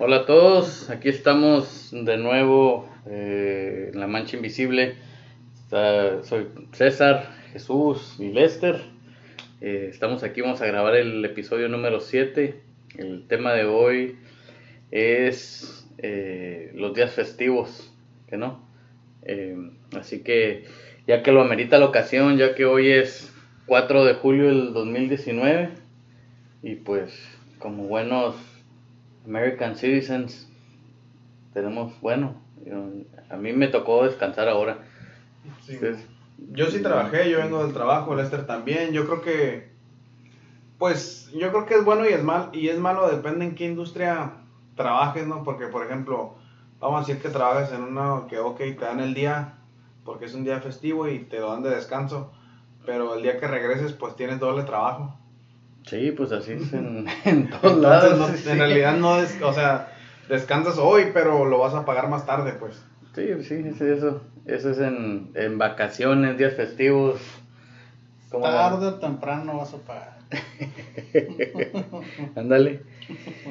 Hola a todos, aquí estamos de nuevo eh, en La Mancha Invisible. Soy César, Jesús y Lester. Eh, estamos aquí, vamos a grabar el episodio número 7. El tema de hoy es eh, los días festivos, ¿que no? Así que ya que lo amerita la ocasión, ya que hoy es 4 de julio del 2019 y pues como buenos American Citizens tenemos, bueno, a mí me tocó descansar ahora. Sí. Yo sí trabajé, yo vengo del trabajo, Lester también. Yo creo que, pues, yo creo que es bueno y es mal y es malo depende en qué industria trabajes, ¿no? Porque, por ejemplo, vamos a decir que trabajas en una que, ok, te dan el día porque es un día festivo y te lo dan de descanso, pero el día que regreses, pues tienes doble trabajo. Sí, pues así es en, en todos Entonces, lados. no- sí. en realidad no es, o sea, descansas hoy, pero lo vas a pagar más tarde, pues. Sí, sí, sí, eso. Eso es en, en vacaciones, días festivos. ¿Cómo va? Tarde o temprano vas a pagar. Ándale.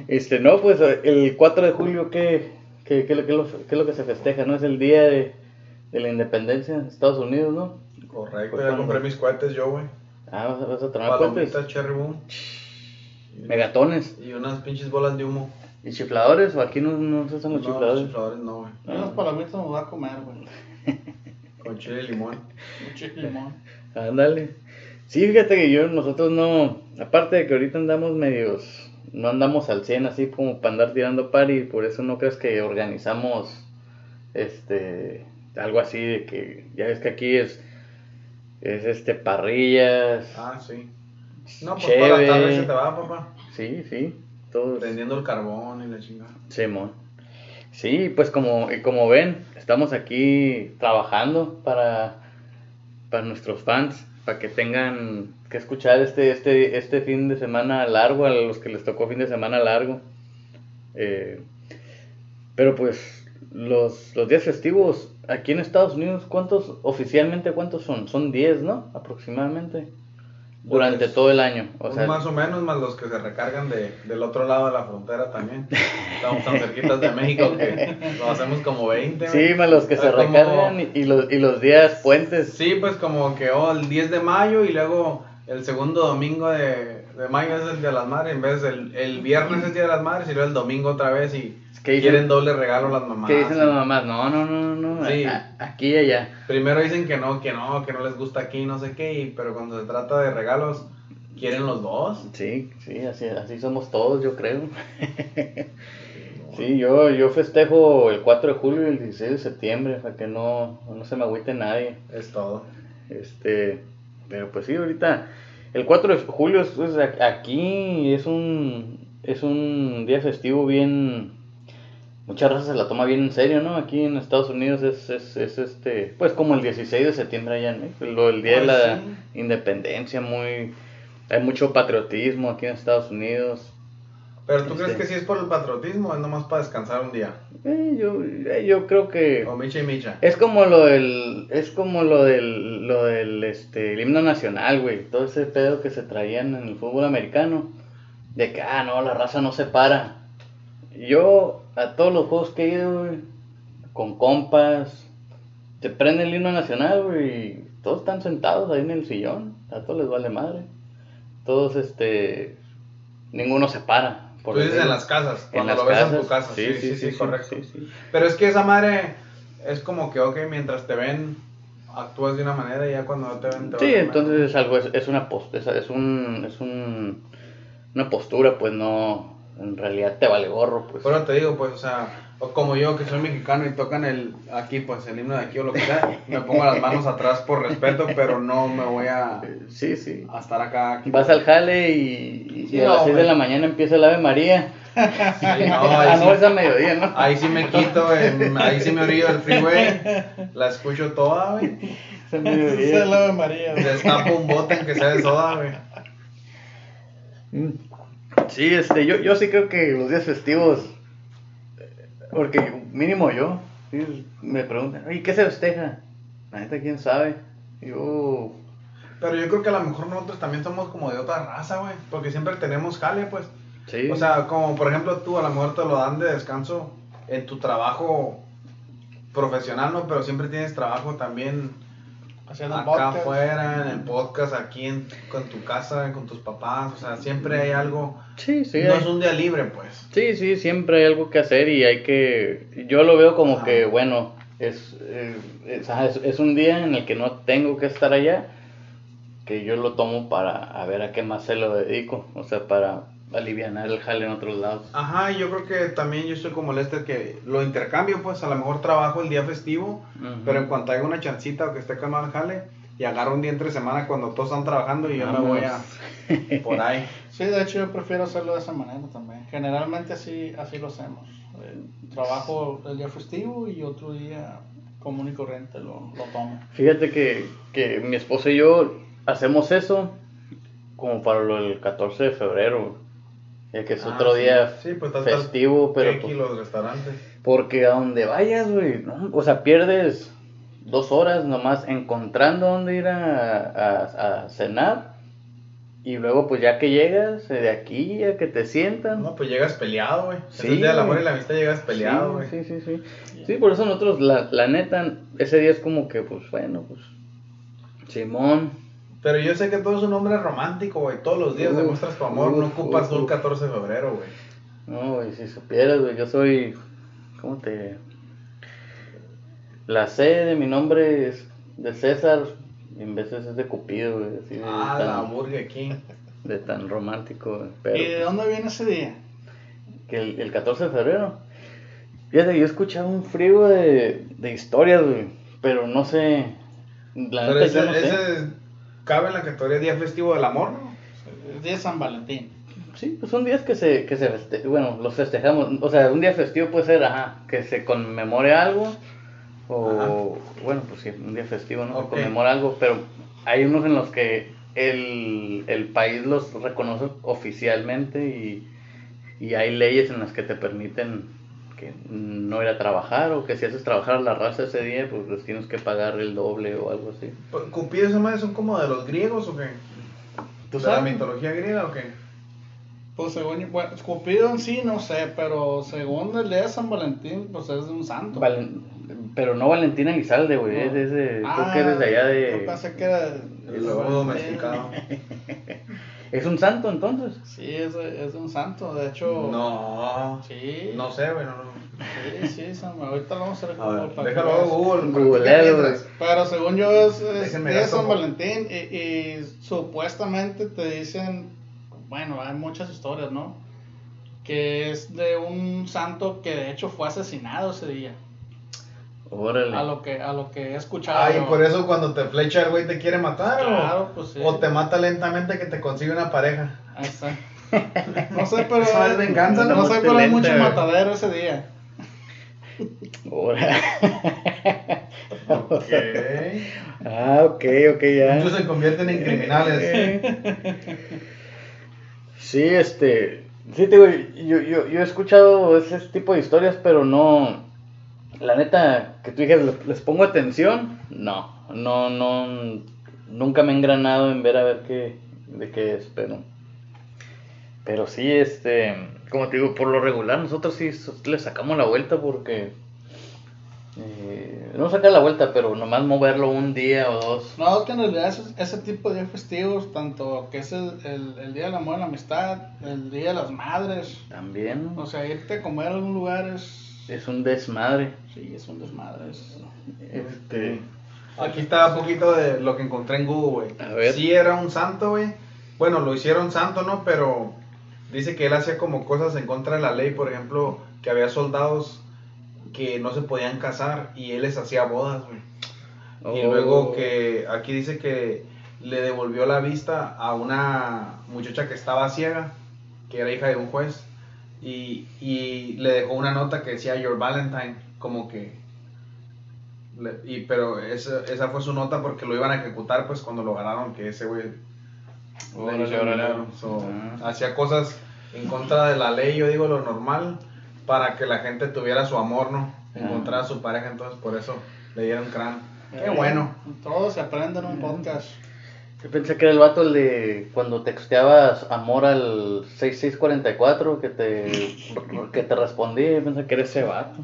Este, no, pues el 4 de julio, ¿qué, qué, qué, es lo- qué es lo- qué es lo que se festeja? ¿No? Es el día de, de la independencia de Estados Unidos, ¿no? Correcto, Pues ya compré mis cohetes yo, güey. Ah, vas a, vas a tomar puentes. Palomitas, cherry boom. Megatones. Y unas pinches bolas de humo. ¿Y chifladores? ¿O aquí no, no se usan los no, chifladores? chifladores no, güey. Y unas palomitas nos va a comer, güey. Con chile y limón. Un chile limón. Ándale. Sí, fíjate que yo, nosotros no, aparte de que ahorita andamos medios, no andamos al 100 así como para andar tirando party, por eso no crees que organizamos, este, algo así de que, ya ves que aquí es, es este, parrillas, Ah, sí. No, pues toda la Cheve. tarde se te va, papá. sí, sí, Prendiendo el carbón y la chingada. Simón. Sí, pues como, y como ven, estamos aquí trabajando para, para nuestros fans, para que tengan que escuchar este, este, este fin de semana largo, a los que les tocó fin de semana largo. Eh, pero pues los, los días festivos aquí en Estados Unidos, ¿cuántos oficialmente cuántos son? Son 10, ¿no? Aproximadamente. Durante Pues, todo el año. O Unos sea, más o menos, más los que se recargan de, del otro lado de la frontera también. Estamos tan cerquitas de México que lo hacemos como 20. sí, más los que se como- recargan y, y los, y los días puentes. Sí, pues como que oh, el 10 de mayo y luego el segundo domingo de, de mayo es el Día de las Madres. En vez del el viernes es Día de las Madres y luego el domingo otra vez y quieren doble regalo las mamás. ¿Qué dicen las mamás? No, no, no, no, Sí. a- aquí y allá. Primero dicen que no, que no, que no les gusta aquí, no sé qué, y- pero cuando se trata de regalos, quieren los dos. Sí, sí, así, así somos todos, yo creo. Sí, yo, yo festejo el 4 de julio y el 16 de septiembre, para que no, no se me agüite nadie. Es todo. Este, pero pues sí, ahorita, el 4 de julio es, aquí es un, es un día festivo bien, muchas razas se la toma bien en serio, ¿no? Aquí en Estados Unidos es, es, es este, pues como el 16 de septiembre allá en México, lo- el día de la sí. independencia, muy, hay mucho patriotismo aquí en Estados Unidos. Pero tú Este. crees que sí es por el patriotismo o es nomás para descansar un día? Eh, yo, eh, yo creo que... O micha y micha. Es como lo del, es como lo del, lo del, este, el himno nacional, güey. Todo ese pedo que se traían en el fútbol americano. De que, ah, no, la raza no se para. Yo, a todos los juegos que he ido, güey, con compas, te prende el himno nacional, güey, y todos están sentados ahí en el sillón. A todos les vale madre. Todos, este, ninguno se para. Por Tú dices en las casas, En cuando las lo ves en tu casa. Sí, sí, sí, correcto. sí, sí. Pero es que esa madre es como que, ok, mientras te ven, actúas de una manera y ya cuando no te ven, te Sí, entonces es algo, es, es una post, es, es un, es un, una postura, pues no, en realidad te vale gorro, pues. Pero te digo, pues, o sea, o como yo que soy mexicano y tocan el aquí, pues el himno de aquí o lo que sea, me pongo las manos atrás por respeto, pero no me voy a, Sí, sí. a estar acá. Vas al jale y, y Sí, a las no, 6 de la mañana empieza el Ave María. Sí, no, ah, ahí, no, es a mediodía, ¿no? ahí sí me quito, ahí sí me orillo del freeway, la escucho toda, güey. Esa mediodía. es la de María. güey. Destapo un bote en que sea de soda, güey. Mm. Sí, este, yo, yo sí creo que los días festivos, porque mínimo yo, me preguntan, oye, ¿qué se festeja? La neta, ¿quién sabe? Yo, Pero yo creo que a lo mejor nosotros también somos como de otra raza, güey. Porque siempre tenemos jale, pues. Sí. O sea, como por ejemplo tú a lo mejor te lo dan de descanso en tu trabajo profesional, ¿no? Pero siempre tienes trabajo también Haciendo acá podcast. afuera, en el podcast, aquí en, con tu casa, con tus papás. O sea, siempre hay algo. Sí, sí. no hay- es un día libre, pues. Sí, sí, siempre hay algo que hacer y hay que... Yo lo veo como Ajá. que, bueno, es, eh, es- es un día en el que no tengo que estar allá, que yo lo tomo para a ver a qué más se lo dedico, o sea, para aliviar el jale en otros lados. Ajá, y yo creo que también yo estoy como Lester que lo intercambio, pues a lo mejor trabajo el día festivo, Ujú. pero en cuanto haya una chancita o que esté calmado el jale, y agarro un día entre semana cuando todos están trabajando y yo me voy a Vamos. por ahí. Sí, de hecho yo prefiero hacerlo de esa manera también. Generalmente así, así lo hacemos. Eh, trabajo el día festivo y otro día común y corriente lo, lo tomo. Fíjate que, que mi esposa y yo hacemos eso como para lo del 14 de febrero, ya que es Ah, otro sí. día Sí, pues festivo, pero pues, los restaurantes. Porque a donde vayas, güey, ¿no? o sea, pierdes dos horas nomás encontrando dónde ir a, a- a cenar. Y luego, pues ya que llegas, eh, de aquí a que te sientan. No, pues llegas peleado, güey. Sí, es el día del amor y la amistad llegas peleado, güey. Sí, sí, sí, sí. Sí, por eso nosotros, la, la neta, ese día es como que, pues bueno, pues. Simón. Pero yo sé que tú eres un hombre romántico, güey. Todos los días Uf, demuestras tu amor. no ocupas uf, tú el uf. 14 de febrero, güey. No, güey, si supieras, güey, yo soy. ¿Cómo te.? La C de mi nombre es de César, y en veces es de Cupido, güey, así de, Ah, tan, la Burger King. de tan romántico, güey, pero. ¿Y de dónde viene ese día? que el, el 14 de febrero. Fíjate, yo he escuchado un frío de, de historias, güey, pero no sé. La Pero neta, ese, yo no sé. Cabe en la categoría Día Festivo del Amor, ¿no? El día de San Valentín. Sí, pues son días que se, que se feste- bueno, los festejamos. O sea, un día festivo puede ser, ajá, que se conmemore algo. O, bueno, pues sí, un día festivo, ¿no? Ok. Se conmemora algo, pero hay unos en los que el, el país los reconoce oficialmente y, y hay leyes en las que te permiten que no ir a trabajar o que si haces trabajar a la raza ese día, pues les tienes que pagar el doble o algo así. Pues, ¿Cupido y esa madre son como de los griegos o qué? ¿Tú ¿De la sabes? mitología griega o qué? Pues según, bueno, Cupido en sí no sé, pero según el día de San Valentín, pues es de un santo. Valen- pero no Valentina Elizalde, güey, es, es de, creo que eres de allá Ah, Yo de... pensé que era. de- Y luego domesticado. ¿Es un santo entonces? Sí, es de, es de un santo, de hecho. No. Sí. No sé, güey. No, no. Sí, sí, San- ahorita lo vamos a ver, déjalo a Google. Googlea, ¿qué güey. piensas? Pero según yo es, es San Valentín y, y supuestamente te dicen, bueno, hay muchas historias, ¿no? Que es de un santo que de hecho fue asesinado ese día. Órale. A lo que, a lo que he escuchado. Ay, yo. por eso cuando te flecha el güey te quiere matar Claro, pues sí. o, o te mata lentamente que te consigue una pareja. Ahí está. No sé, pero. Eso es venganza, no, ¿no? sé, pero hay mucho matadero ese día. Órale. Ok. ah, ok, ok, ya. Muchos se convierten en criminales. Sí, este. Sí, te digo, yo, yo, yo he escuchado ese tipo de historias, pero no. La neta, que tú dijeras, ¿les, pongo atención? No, no, no. Nunca me he engranado en ver a ver qué, de qué es, pero. Pero sí, este. Como te digo, por lo regular, nosotros sí le sacamos la vuelta porque. eh, no sacar la vuelta, pero nomás moverlo un día o dos. No, es que en realidad ese, ese tipo de festivos, tanto que es el, el, el Día del Amor y la Amistad, el Día de las Madres, También. o sea, irte a comer a algún lugar es. Es un desmadre. Sí, es un desmadre. es- Este. Aquí está un poquito de lo que encontré en Google, A güey. ver. Sí era un santo, güey. Bueno, lo hicieron santo, ¿no? Pero dice que él hacía como cosas en contra de la ley, por ejemplo, que había soldados que no se podían casar y él les hacía bodas, güey. Y Oh. luego que aquí dice que le devolvió la vista a una muchacha que estaba ciega, que era hija de un juez, y, y le dejó una nota que decía Your Valentine, como que... le- y, pero esa, esa fue su nota porque lo iban a ejecutar pues cuando lo ganaron, que ese güey. So, Ah. Hacía cosas en contra de la ley, yo digo lo normal, para que la gente tuviera su amor, ¿no? Encontrar a su pareja, entonces por eso le dieron crán. Qué Eh, bueno. Todo se aprende en un podcast. Yo pensé que era el vato el de cuando texteabas amor al 6644 que te, que te respondía. Yo pensé que era ese vato.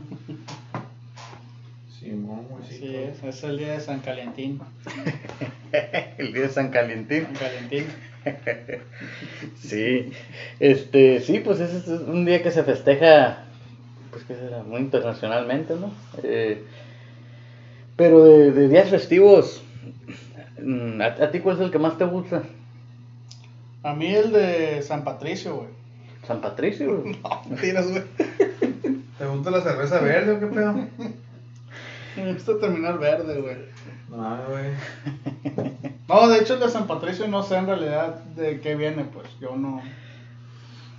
Simón, sí. Así es, es el día de San Calientín. el día de San Calentín. San Calientín. Sí, este, sí, pues es un día que se festeja, pues que será muy internacionalmente, ¿no? Eh, pero de, de días festivos, ¿a, a ti cuál es el que más te gusta? A mí el de San Patricio, güey. San Patricio. güey. No, mentiras, güey. ¿Te gusta la cerveza verde o qué pedo? Me gusta terminar verde, güey. No, güey. No, de hecho el de San Patricio no sé en realidad de qué viene, pues. Yo no.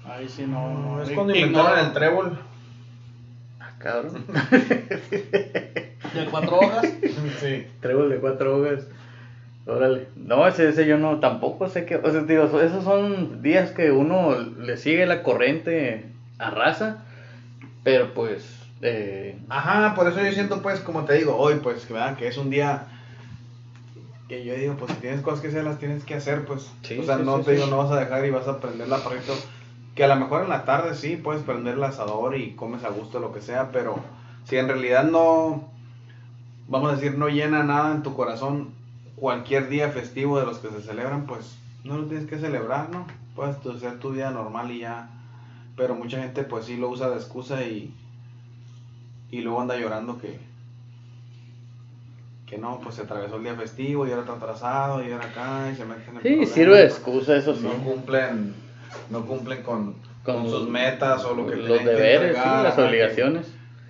Ahí sí no. No, es cuando inventaron el trébol. Ah, cabrón. ¿De cuatro hojas? Sí. Trébol de cuatro hojas. Órale. No, ese, ese yo no tampoco sé qué. O sea, digo, so- esos son días que uno le sigue la corriente a raza. Pero pues. Eh, Ajá, por eso yo siento, pues, como te digo, hoy, pues, que, ¿verdad? que es un día que yo digo, pues, si tienes cosas que hacer, las tienes que hacer, pues. Sí, o sea, sí, no sí, te sí. digo, no vas a dejar y vas a prender la parrilla. Que a lo mejor en la tarde sí puedes prender el asador y comes a gusto, lo que sea, pero si en realidad no, vamos a decir, no llena nada en tu corazón cualquier día festivo de los que se celebran, pues, no lo tienes que celebrar, ¿no? Puedes hacer tu día normal y ya. Pero mucha gente, pues, sí lo usa de excusa y y luego anda llorando que que no, pues se atravesó el día festivo y ahora está atrasado y ahora acá y se meten en sí, problemas. sirve de excusa, eso sí. no cumplen no cumplen con, Con con sus metas o lo que los que deberes, sí, las ajá, que- obligaciones.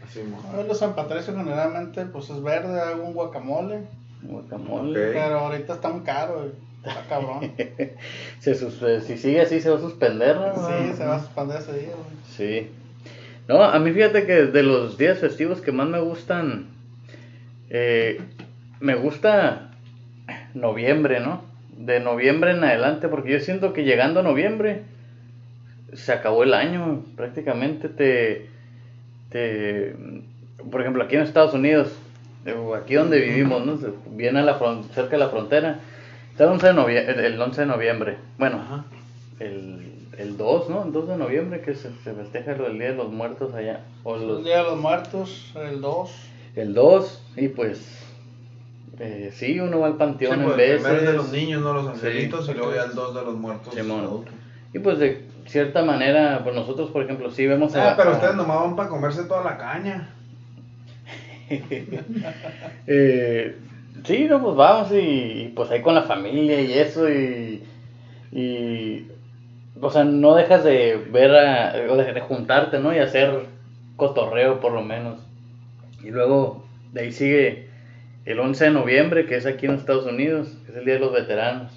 así, mo. A ver, los San Patricio generalmente pues es verde, hago un guacamole. Guacamole. Pero ahorita está muy caro. Está cabrón. Se sus- eh, si sigue así se va a suspender, ¿no? Sí, se va a suspender ese día, güey. Sí. No, a mí fíjate que de los días festivos que más me gustan, eh, me gusta noviembre, ¿no? De noviembre en adelante, porque yo siento que llegando a noviembre se acabó el año, prácticamente te, te por ejemplo, aquí en Estados Unidos, aquí donde vivimos, ¿no? Se- Viene a la fron- cerca de la frontera, está el 11 de noviembre, el 11 de noviembre, bueno, Ajá. el, el 2, ¿no? El 2 de noviembre que se, se festeja el Día de los Muertos allá. O El los, Día de los Muertos, el 2. el 2, y pues eh, sí, uno va al Sí, panteón pues, en el veces. primero es de los niños, no los angelitos, Sí. y luego ya el dos de los muertos. Adultos. Y pues de cierta manera, pues nosotros, por ejemplo, sí vemos Ah, a- pero a- ustedes nomás van para comerse toda la caña. Eh, sí, no, pues vamos y, y, pues ahí con la familia y eso y, y o sea, no dejas de ver a, o de, de juntarte, ¿no? Y hacer cotorreo por lo menos. Y luego de ahí sigue el 11 de noviembre, que es aquí en Estados Unidos, que es el Día de los Veteranos.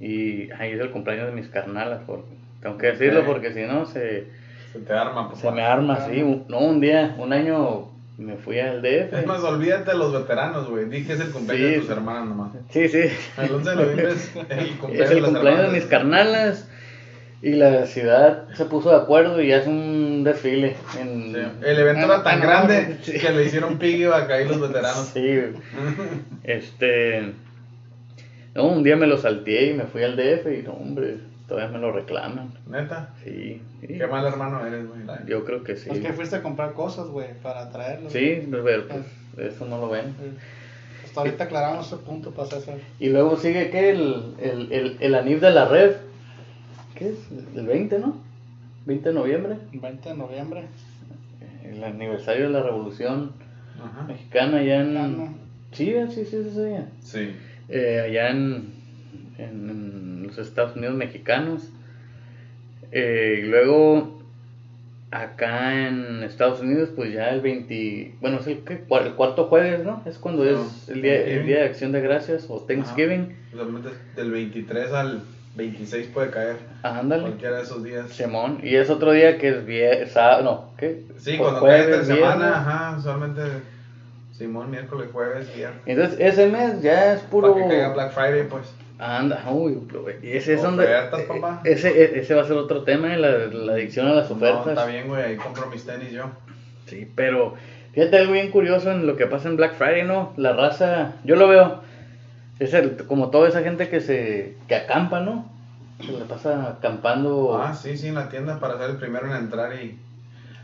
Y ahí es el cumpleaños de mis carnalas, porque, tengo que decirlo porque si no se, Se te arma, papá. se me arma. Un- No, un día, un año me fui al DF. Es más, olvídate de los veteranos, güey. Dije que es el cumpleaños Sí. de tus hermanas nomás. Sí, sí. El 11 de noviembre es el cumpleaños, Es el de las cumpleaños de mis carnalas y la ciudad se puso de acuerdo y hace un desfile. En... Sí. El evento Ah, era tan no, grande sí. que le hicieron piggyback ahí los veteranos. Sí, güey. este. No, un día me lo salteé y me fui al DF y no, hombre, todavía me lo reclaman. Neta. Sí, sí. Qué mal hermano eres, güey. Yo creo que sí. Es que fuiste a comprar cosas, güey, para traerlo. Sí, pero pues eso no lo ven. Hasta ahorita aclaramos ese punto para César. Y luego sigue que el, el, el, el anif de la red. ¿Qué es? El 20, ¿no? 20 de noviembre. 20 de noviembre. El aniversario de la revolución Ajá. mexicana allá en... Mexicano. Sí, sí, sí, día. Sí. Eh, allá en, en- en los Estados Unidos mexicanos. Eh, y luego acá en Estados Unidos, pues ya el 20... Bueno, es el, el cuarto jueves, ¿no? Es cuando Sí, es el día, el día de acción de gracias o Thanksgiving. Usualmente del 23 al 26 puede caer. Ah, ándale. Cualquiera de esos días. Simón. Y es otro día que es viernes, no, ¿qué? Sí, cuando cae entre viernes. semana, ajá, usualmente Simón, miércoles, jueves, viernes. Entonces ese mes ya es puro... Para que caiga Black Friday, pues. Anda, uy, ese es donde... Ofertas, papá. Ese, ese va a ser otro tema, la, la adicción a las No, ofertas. está bien, güey, ahí compro mis tenis yo. Sí, pero fíjate algo bien curioso en lo que pasa en Black Friday, ¿no? La raza, yo lo veo, Es el, como toda esa gente que se que acampa, ¿no? Se le pasa acampando. Ah, sí, sí, en la tienda para ser el primero en entrar y...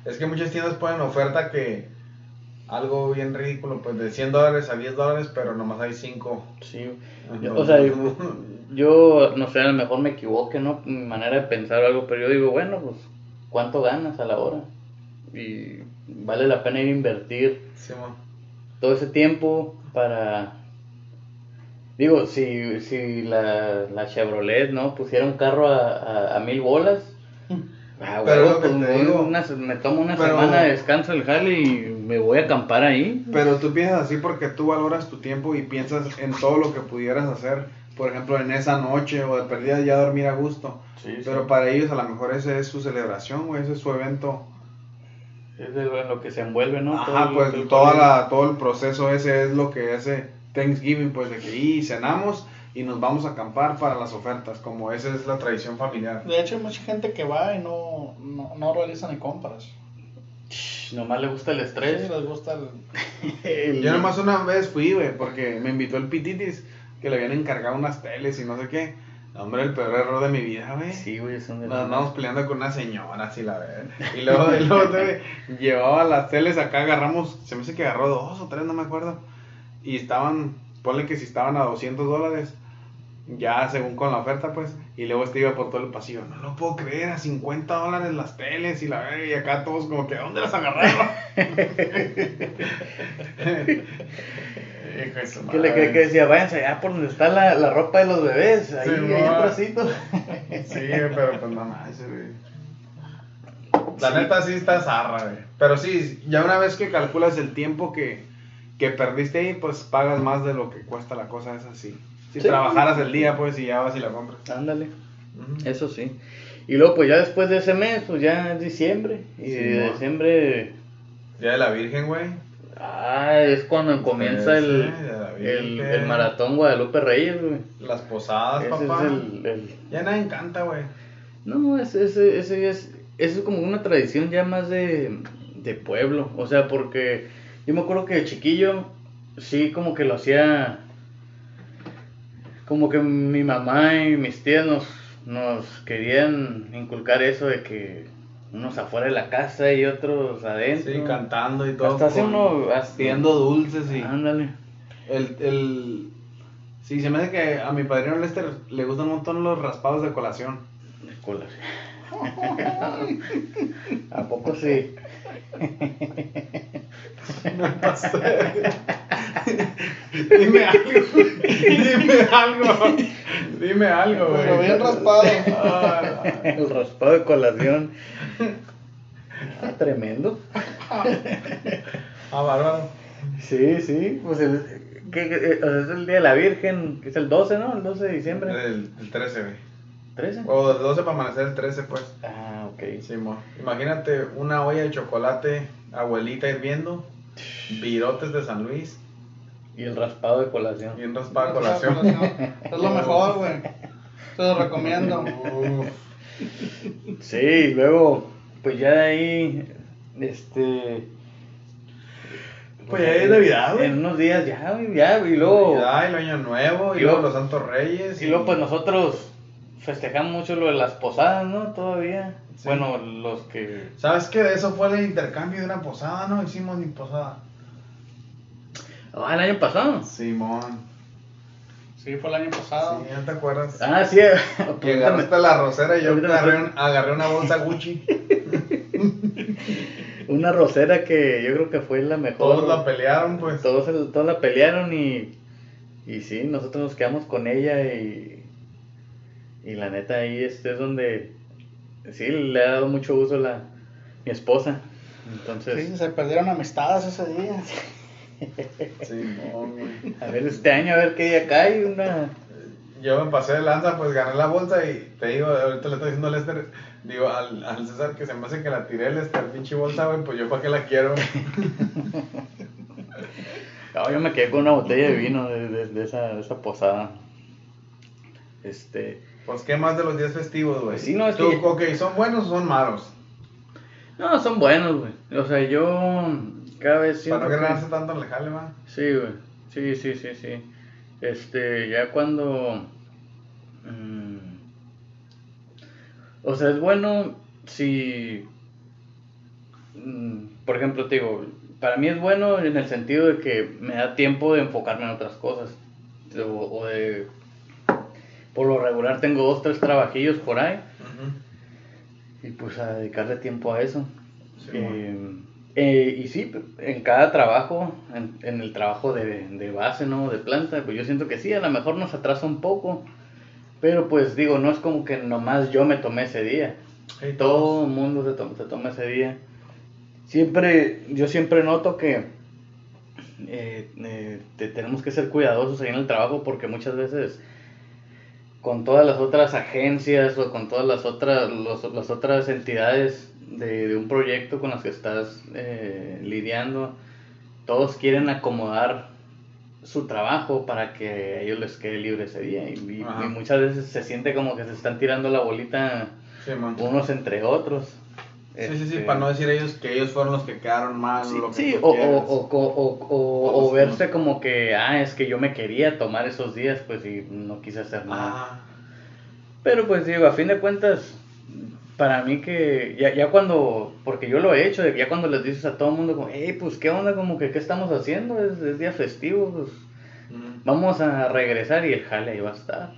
Es que muchas tiendas ponen oferta que... Algo bien ridículo, pues de 100 dólares a 10 dólares, pero nomás hay 5. Sí. Yo- o sea, yo, yo, no sé, a lo mejor me equivoque, ¿no? Mi manera de pensar o algo, pero yo digo, bueno, pues, ¿cuánto ganas a la hora? Y vale la pena ir a invertir Sí, todo ese tiempo para... Digo, si, si la, la Chevrolet, ¿no? Pusiera un carro a, a, a mil bolas, ah, Pero pues, te me, digo. una- me tomo una Pero- semana de descanso del jale y me voy a acampar ahí. Pero tú piensas así porque tú valoras tu tiempo y piensas en todo lo que pudieras hacer, por ejemplo, en esa noche o de perdida ya dormir a gusto. Sí, sí. Pero para ellos a lo mejor ese es su celebración, güey, ese es su evento. Es de lo, en lo que se envuelve, ¿no? Todo Ajá, el- pues el- toda la, todo el proceso ese es lo que hace Thanksgiving, pues de que y cenamos y nos vamos a acampar para las ofertas, como esa es la tradición familiar. De hecho, hay mucha gente que va y no, no, no realiza ni compras. Nomás le gusta el Sí, estrés. les gusta el... El- Yo nomás una vez fui, güey, porque me invitó el Pititis, que le habían encargado unas teles y no sé qué. Hombre, el peor error de mi vida, güey. Sí, güey, son de Nos andamos peleando con una señora, así la verdad. Y luego, y luego te- llevaba las teles acá, agarramos, se me hace que agarró dos o tres, no me acuerdo. Y estaban, ponle que si estaban a 200 dólares, ya según con la oferta, pues. Y luego este iba por todo el pasillo, no lo puedo creer, a 50 dólares las teles y la y acá todos como que, ¿a dónde las agarraron? Que le que, que decía, váyanse allá por donde está la, la ropa de los bebés, ahí, Sí, ahí no. atrásito. Sí, pero pues no más, güey. La Sí. neta sí está zarra, güey. Pero sí, ya una vez que calculas el tiempo que, que perdiste ahí, pues pagas más de lo que cuesta la cosa, es así. Si Sí. trabajaras el día, pues y ya vas y la compras. Ándale, eso sí. Y luego, pues ya después de ese mes, pues ya es diciembre. Y Sí, de diciembre, Día de la Virgen, güey. ah, es cuando comienza Ese, el, el, el maratón Guadalupe Reyes, güey. Las posadas, Ese papá. es el, el- Ya nadie encanta, güey. No, ese, ese, ese es, eso es como una tradición ya más de, de pueblo. O sea, porque yo me acuerdo que de chiquillo, sí, como que lo hacía. Como que mi mamá y mis tías nos, nos querían inculcar eso de que unos afuera de la casa y otros adentro. Sí, cantando y todo. Hasta hace uno. Pidiendo dulces y. Ándale. El, el... Sí, se me hace que a mi padrino Lester le gustan un montón los raspados de colación. De cola. ¿A poco sí? Dime algo, dime algo, dime algo, güey. Pero bien raspado. Ah, El raspado de colación. Ah, tremendo. ah, bárbaro. Sí, sí. Pues el, ¿qué- qué- eh, o sea, es el Día de la Virgen, que es el 12, ¿no? El 12 de diciembre. El, el 13, güey. 13. O el 12 para amanecer el 13, pues. Ah, ok. Sí, mo. Imagínate una olla de chocolate, abuelita hirviendo, virotes de San Luis Y el raspado de colación. y un raspado de colación. Es lo mejor, güey. Te lo recomiendo. Sí, y luego, pues ya de ahí, este... Pues ya es Navidad, güey. En unos días ya, güey, ya, y luego... Navidad, el Año Nuevo, y y luego luego- los Santos Reyes. Y luego pues nosotros festejamos mucho lo de las posadas, ¿no? Todavía. Sí. Bueno, los que... ¿Sabes qué? De eso fue el intercambio de una posada, ¿no? Hicimos ni posada. Ah, el año pasado. Simón. Sí, fue el año pasado. Sí, ¿no te acuerdas? Ah, sí. Que agarraste la rosera y yo agarré, estoy- un- agarré una bolsa Gucci. Una rosera que yo creo que fue la mejor. Todos la pelearon, pues. Todos, el- todos la pelearon y, y sí, nosotros nos quedamos con ella y, y la neta ahí este es donde sí le ha dado mucho uso la mi esposa. Entonces, Sí, se perdieron amistades ese día. Simón, güey. a ver este año a ver qué día cae una Yo me pasé de lanza, pues gané la bolsa y te digo, ahorita le estoy diciendo a Lester, digo al, al César que se me hace que la tiré Lester, pinche bolsa, güey, pues yo para qué la quiero. No, yo me quedé con una botella de vino de, de- de esa, de esa posada. Este, Pues qué más de los días festivos, güey. Sí, no, es Tú, que- Ok, ¿son buenos o son malos? no, son buenos, güey. O sea, yo cada vez Para siento no que- ganarse tanto en el jale. Sí, güey. Sí, sí, sí, sí. Este, ya cuando... mm, o sea, es bueno si... mm, por ejemplo, te digo, para mí es bueno en el sentido de que me da tiempo de enfocarme en otras cosas. O, o de... Por lo regular tengo dos, tres trabajillos por ahí. Y pues a dedicarle tiempo a eso. Sí, Eh, eh, y sí, en cada trabajo, en, en el trabajo de, de base, ¿no? De planta, pues yo siento que sí, a lo mejor nos atrasa un poco. Pero pues digo, no es como que nomás yo me tomé ese día. Sí, Todo el mundo se, to- se toma ese día. Siempre, yo siempre noto que eh, eh, te- tenemos que ser cuidadosos ahí en el trabajo porque muchas veces con todas las otras agencias o con todas las otras, los- las otras entidades de, de un proyecto con las que estás eh, lidiando, todos quieren acomodar su trabajo para que a ellos les quede libre ese día y, y- Ajá. y muchas veces se siente como que se están tirando la bolita Sí, unos entre otros. Sí, sí, sí, Este, para no decir ellos que ellos fueron los que quedaron mal. Sí, lo que sí, o, o, o, o, o- o- o Todos, verse como que, ah, es que yo me quería tomar esos días, pues y no quise hacer nada. Ah, Pero pues digo, a fin de cuentas, para mí que ya, ya cuando, porque yo lo he hecho, ya cuando les dices a todo el mundo, como, hey, pues qué onda, como que qué estamos haciendo, es, es día festivo, pues mm, vamos a regresar y el jale ahí va a estar.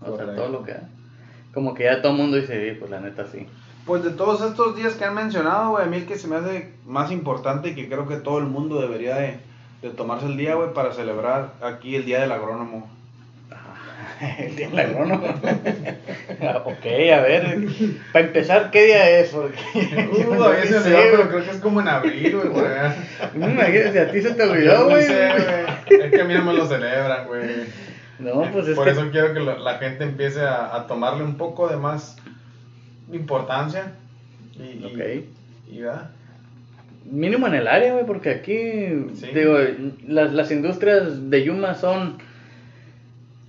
O sea, todo lo que Como que ya todo el mundo dice, "Sí, pues la neta sí. Pues de todos estos días que han mencionado, güey, a mí el que se me hace más importante y que creo que todo el mundo debería de, de tomarse el día, güey, para celebrar aquí el Día del Agrónomo. El día del agrónomo. ok, a ver. Para empezar, ¿qué día es? Porque Uh, no a mí se olvidó, pero creo que es como en abril, güey, imagínate, si a ti se te olvidó, no güey. Es que a mí no me lo celebran, güey. No, pues es Por que. eso quiero que la, la gente empiece a, a tomarle un poco de más importancia. Y, y- y. Mínimo en el área, güey, porque aquí, Sí. digo, las, las industrias de Yuma son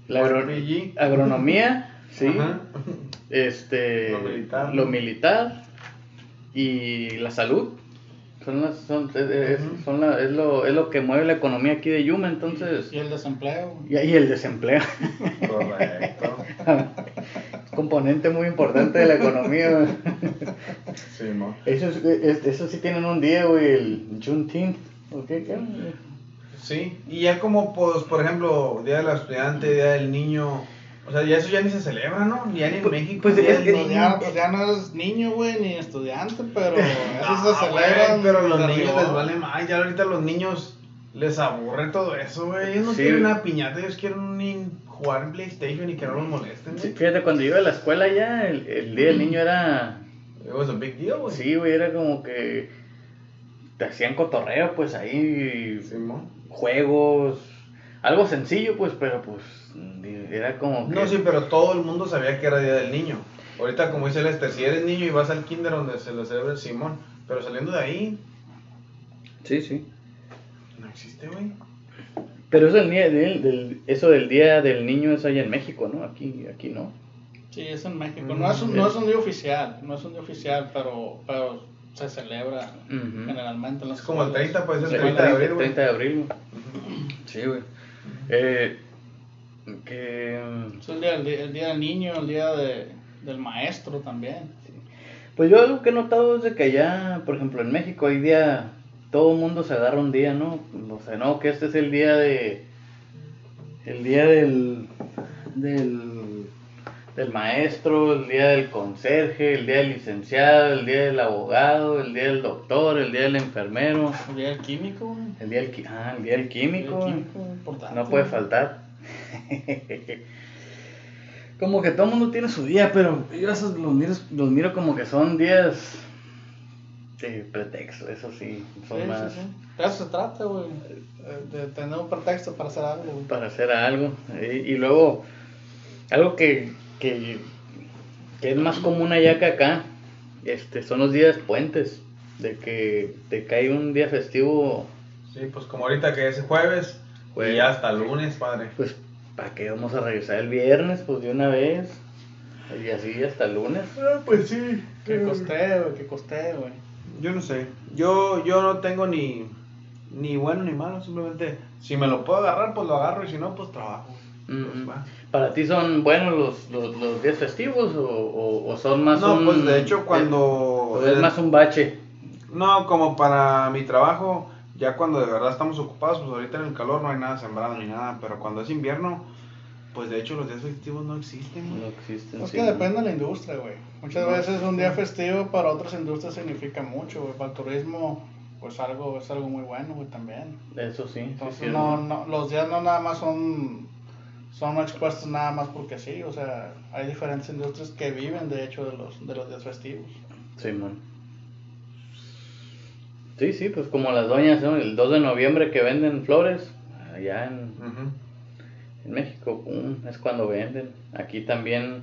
la agro- RPG. agronomía, sí, Ajá. este, Lo militar, lo ¿no? militar y la salud. Son las, son, es, son la- es lo, es lo que mueve la economía aquí de Yuma, entonces, Y el desempleo. y ahí el desempleo, Correcto. componente muy importante de la economía. Sí. Eso, es- es- eso sí tienen un día, güey, el Juneteenth, ¿o qué? qué? Sí, y ya como, pues, por ejemplo, Día del Estudiante, Día del Niño, o sea, ya eso ya ni se celebra, ¿no? Ya ni en Pues- México. pues, Día es que- Niño. ya, pues ya no eres niño, güey, ni estudiante, pero eso Ah, se güey, celebra. pero los niños les vale más, ya ahorita los niños les aburre todo eso, güey. Ellos no Sí. quieren una piñata, ellos quieren ni jugar en PlayStation y que no los molesten, Sí, fíjate, cuando yo iba a la escuela ya, el, el día del niño era, It was a big deal, güey. sí, güey, era como que te hacían cotorreo, pues ahí, Simón. juegos, algo sencillo, pues, pero pues, era como que... No, sí, pero todo el mundo sabía que era Día del Niño. Ahorita, como dice Lester, si eres niño y vas al kinder donde se le celebra el Simón, pero saliendo de ahí, Sí, sí. no existe, güey. Pero eso del, día del, del- eso del día del niño es allá en México, ¿no? Aquí, aquí no. Sí, es en México. Mm, No es, un, no es un día oficial, no es un día oficial, pero, pero se celebra generalmente en las Es como el escuelas. 30, pues es el 30 30 de abril, güey. 30 de abril. Sí, güey. Eh, que... Es el día, el día- el día del niño, el día de, del maestro también. Pues yo algo que he notado es de que allá, por ejemplo, en México hoy día todo el mundo se agarra un día, ¿no? O sea, no, que este es el día de... El día del... del... del maestro, el día del conserje, el día del licenciado, el día del abogado, el día del doctor, el día del enfermero, El día del químico, güey. el día del, ah, el día del químico. El químico. No puede faltar. como que todo el mundo tiene su día, pero yo esos los miro, los miro como que son días de pretexto, eso sí, son Sí, más sí, sí. De eso se trata, güey. De, de tener un pretexto para hacer algo, güey. para hacer algo. eh, Y, luego, algo que, que, que es más común allá que acá, este, son los días puentes, de que te cae un día festivo, Sí, pues como ahorita que es jueves, Jueves. y ya hasta lunes, padre. pues, ¿para qué vamos a regresar el viernes? Pues de una vez, y así hasta el lunes. Ah, pues sí. Que costee, güey, que costee, güey. Yo no sé. Yo, yo no tengo ni, ni bueno ni malo, simplemente si me lo puedo agarrar, pues lo agarro y si no, pues trabajo. Pues. ¿Para ti son buenos los, los, los días festivos o, o, o son más No, un... pues de hecho cuando... o es más un bache? No, como para mi trabajo, ya cuando de verdad estamos ocupados, pues ahorita en el calor no hay nada sembrado ni nada, pero cuando es invierno, pues de hecho los días festivos no existen. güey. No existen. Es sí, que ¿no? depende de la industria, güey. Muchas No, veces un día sí. festivo para otras industrias significa mucho, güey. Para el turismo, pues algo, es algo muy bueno, güey, también. Eso sí. sí, Entonces, sí, no, no, los días no nada más son, son expuestos nada más porque sí. O sea, hay diferentes industrias que viven, de hecho, de los, de los días festivos. Sí, man. Sí, sí, pues como las doñas, ¿no? El 2 de noviembre que venden flores, allá en. En México, es cuando venden. Aquí también,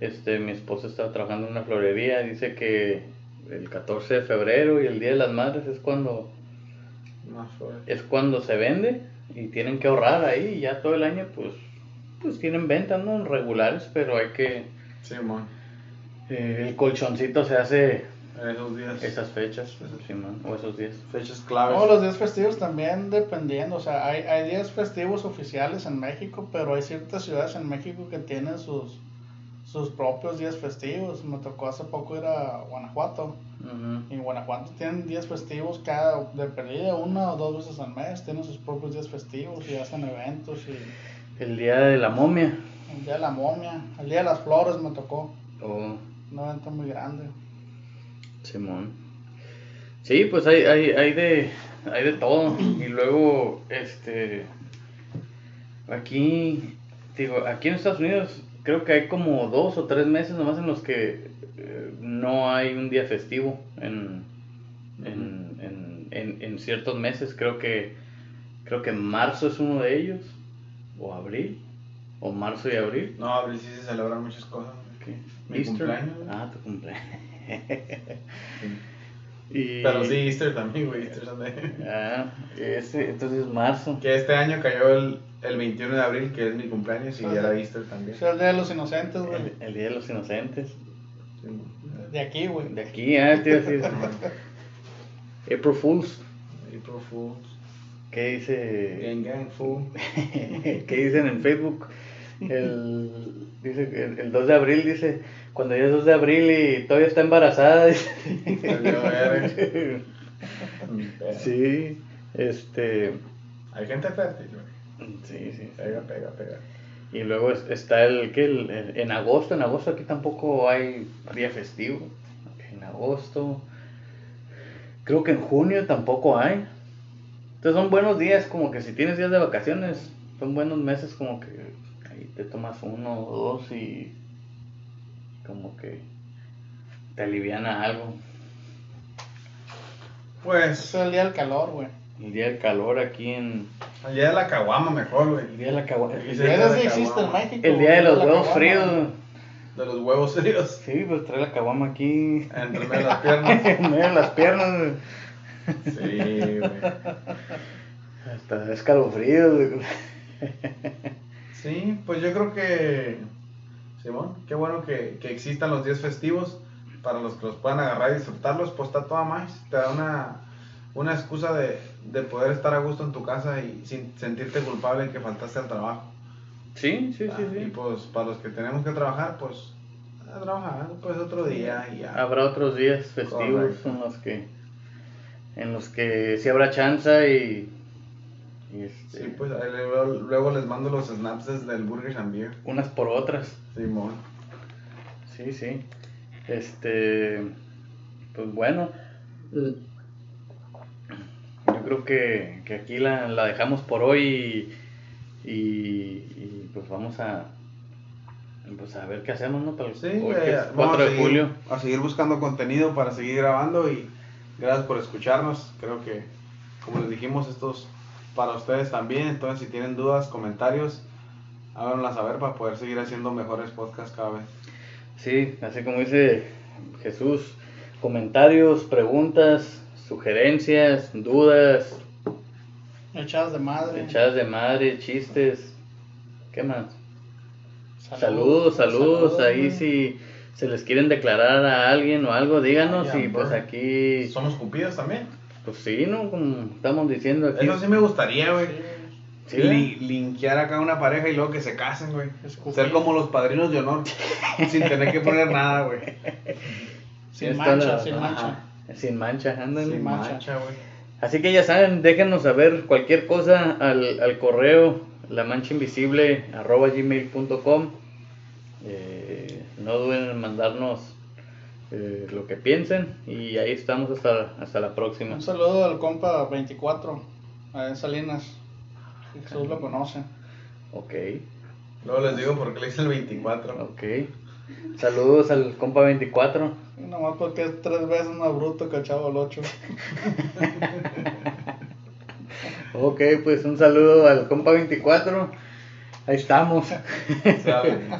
este, mi esposa estaba trabajando en una florería, dice que el 14 de febrero y el Día de las Madres es cuando, Más es cuando se vende y tienen que ahorrar ahí y ya todo el año, pues, pues tienen ventas, ¿no? Regulares, pero hay que, Sí, mon. eh, el colchoncito se hace Esos días. esas fechas, sí, man, o esos días. Fechas claves. No, los días festivos también dependiendo, o sea, hay, hay días festivos oficiales en México, pero hay ciertas ciudades en México que tienen sus, sus propios días festivos. Me tocó hace poco ir a Guanajuato. Y en Guanajuato tienen días festivos cada, de perdida, una o dos veces al mes, tienen sus propios días festivos y hacen eventos y El día de la momia. el día de la momia, el día de las flores me tocó, Oh, un evento muy grande. Simón. Sí, pues hay, hay, hay de hay de todo. Y luego, este aquí, digo, aquí en Estados Unidos creo que hay como dos o tres meses nomás en los que eh, no hay un día festivo en, en, en, en, en ciertos meses. Creo que creo que marzo es uno de ellos. O abril. O marzo y abril. No, abril sí se celebran muchas cosas. ¿Qué? Mi cumpleaños. Ah, tu cumpleaños. Sí. Y- Pero sí, Easter también, güey. Easter son de... Ah, ese, entonces marzo. Que este año cayó el, el 21 de abril, que es mi cumpleaños, y Ah, era sí. Easter también. Es el día de los inocentes, güey. El, el Día de los Inocentes. Sí. De aquí, güey. De aquí, ah, te iba a decir. April Fools. April Fools. ¿Qué dice? Gang Gang Fool. ¿Qué dicen en Facebook? El, dice, el, el 2 de abril dice, cuando ya es 2 de abril y todavía está embarazada. dice. Sí, este, Hay gente fértil, güey. sí, sí. Pega, pega, pega. Y luego es- está el que en agosto, en agosto aquí tampoco hay día festivo. En agosto. Creo que en junio tampoco hay. Entonces son buenos días, como que si tienes días de vacaciones, son buenos meses como que te tomas uno o dos y como que te aliviana algo. Es Pues, el día del calor, güey. El día del calor aquí en... el día de la caguama mejor, güey. El día de la cagua- Sí, el día- Eso de sí la existe en caguama. México. el día de los huevos caguama. fríos. De los huevos fríos. Sí, pues trae la caguama aquí. Entre medio de las piernas. en medio de las piernas. güey. Sí, güey. Hasta escalofrío. güey. Sí, pues yo creo que. Simón, qué bueno que, que existan los días festivos para los que los puedan agarrar y disfrutarlos. Pues está toda más. Te da una, una excusa de, de poder estar a gusto en tu casa y sin sentirte culpable que faltaste al trabajo. Sí, sí, sí, Ah, Y sí. pues para los que tenemos que trabajar, pues a trabajar, pues otro día y ya. Habrá otros días festivos Correcto. en los que en los que sí habrá chance y, y este, Sí, pues luego, luego les mando los snaps desde el Burgers and Beer. unas por otras. Simón. Sí, sí. Este, pues bueno, yo creo que, que aquí la, la dejamos por hoy y, y- y, pues vamos a pues a ver qué hacemos, ¿no? Para Sí, hoy eh, es vamos 4 a de seguir, julio. a seguir buscando contenido para seguir grabando y gracias por escucharnos. Creo que, como les dijimos, esto es para ustedes también. Entonces, si tienen dudas, comentarios, háganlas saber para poder seguir haciendo mejores podcasts cada vez. Sí, así como dice Jesús, comentarios, preguntas, sugerencias, dudas, Echadas de madre. echadas de madre, chistes, ¿qué más? Saludos, saludos, ahí si se les quieren declarar a alguien o algo, díganos Ay, y pues aquí Somos cupidos también. Pues sí, ¿no? Como estamos diciendo aquí. Eso sí me gustaría, güey. Sí, Li- linkear acá a una pareja y luego que se casen, güey. Ser como los padrinos de honor. sin tener que poner nada, güey. Sin mancha, la- sin ajá, mancha. Sin mancha, ándale. Sin mancha. güey. Así que ya saben, déjenos saber cualquier cosa al, al correo la mancha invisible arroba gmail.com. Eh, no duden en mandarnos eh, lo que piensen y ahí estamos hasta, hasta la próxima. Un saludo al compa 24, allá en Salinas. Jesús lo conoce. Ok, Luego les digo por qué le hice el 24. ok. Saludos al compa 24. Y nomás porque es tres veces más bruto que el chavo el 8. Ok, pues un saludo al compa 24. Ahí estamos. ¿Saben?